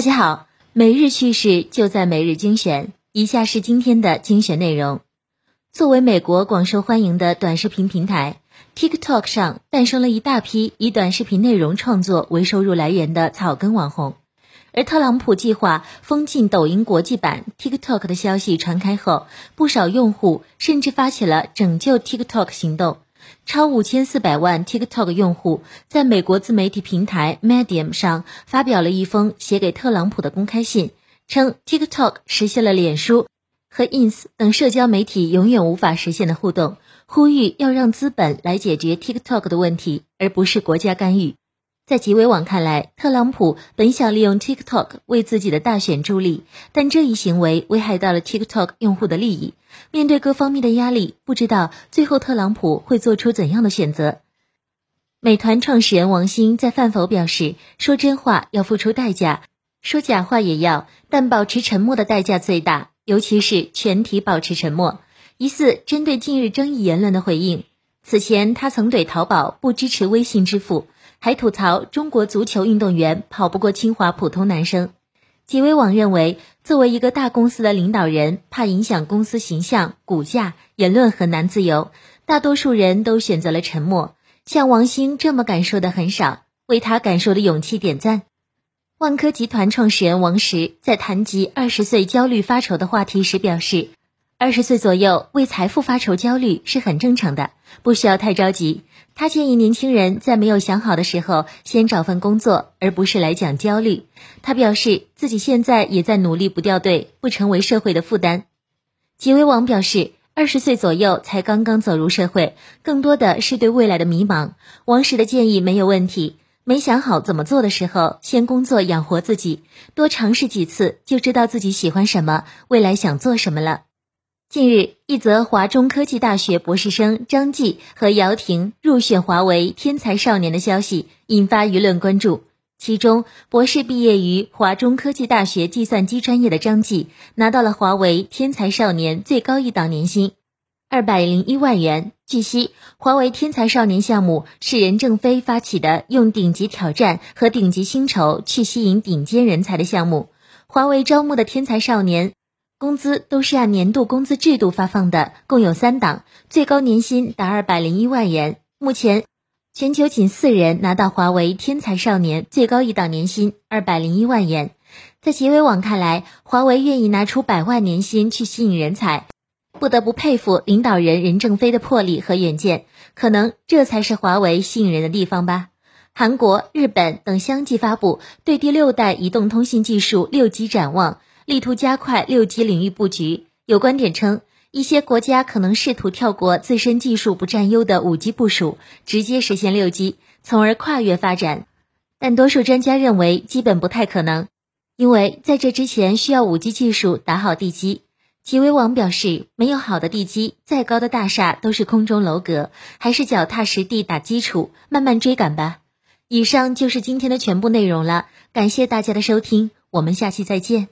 大家好，每日趣事就在每日精选。以下是今天的精选内容。作为美国广受欢迎的短视频平台，TikTok 上诞生了一大批以短视频内容创作为收入来源的草根网红。而特朗普计划封禁抖音国际版 TikTok 的消息传开后，不少用户甚至发起了拯救 TikTok 行动。超五千四百万 TikTok 用户在美国自媒体平台 Medium 上发表了一封写给特朗普的公开信，称 TikTok 实现了脸书和 Ins 等社交媒体永远无法实现的互动，呼吁要让资本来解决 TikTok 的问题，而不是国家干预。在极微网看来，特朗普本想利用 TikTok 为自己的大选助力，但这一行为危害到了 TikTok 用户的利益。面对各方面的压力，不知道最后特朗普会做出怎样的选择。美团创始人王兴在饭否表示：“说真话要付出代价，说假话也要，但保持沉默的代价最大，尤其是全体保持沉默。”疑似针对近日争议言论的回应。此前，他曾怼淘宝不支持微信支付。还吐槽中国足球运动员跑不过清华普通男生。极微网认为，作为一个大公司的领导人，怕影响公司形象、股价，言论很难自由。大多数人都选择了沉默。像王兴这么感受的很少，为他感受的勇气点赞。万科集团创始人王石在谈及二十岁焦虑发愁的话题时表示。二十岁左右为财富发愁焦虑是很正常的，不需要太着急。他建议年轻人在没有想好的时候先找份工作，而不是来讲焦虑。他表示自己现在也在努力不掉队，不成为社会的负担。吉威网表示，二十岁左右才刚刚走入社会，更多的是对未来的迷茫。王石的建议没有问题，没想好怎么做的时候，先工作养活自己，多尝试几次就知道自己喜欢什么，未来想做什么了。近日，一则华中科技大学博士生张继和姚婷入选华为天才少年的消息引发舆论关注。其中，博士毕业于华中科技大学计算机专业的张继拿到了华为天才少年最高一档年薪二百零一万元。据悉，华为天才少年项目是任正非发起的，用顶级挑战和顶级薪酬去吸引顶尖人才的项目。华为招募的天才少年。工资都是按年度工资制度发放的，共有三档，最高年薪达二百零一万元。目前，全球仅四人拿到华为天才少年最高一档年薪二百零一万元。在极微网看来，华为愿意拿出百万年薪去吸引人才，不得不佩服领导人任正非的魄力和远见。可能这才是华为吸引人的地方吧。韩国、日本等相继发布对第六代移动通信技术六 G 展望。力图加快六 G 领域布局。有观点称，一些国家可能试图跳过自身技术不占优的五 G 部署，直接实现六 G，从而跨越发展。但多数专家认为，基本不太可能，因为在这之前需要五 G 技术打好地基。极微网表示，没有好的地基，再高的大厦都是空中楼阁，还是脚踏实地打基础，慢慢追赶吧。以上就是今天的全部内容了，感谢大家的收听，我们下期再见。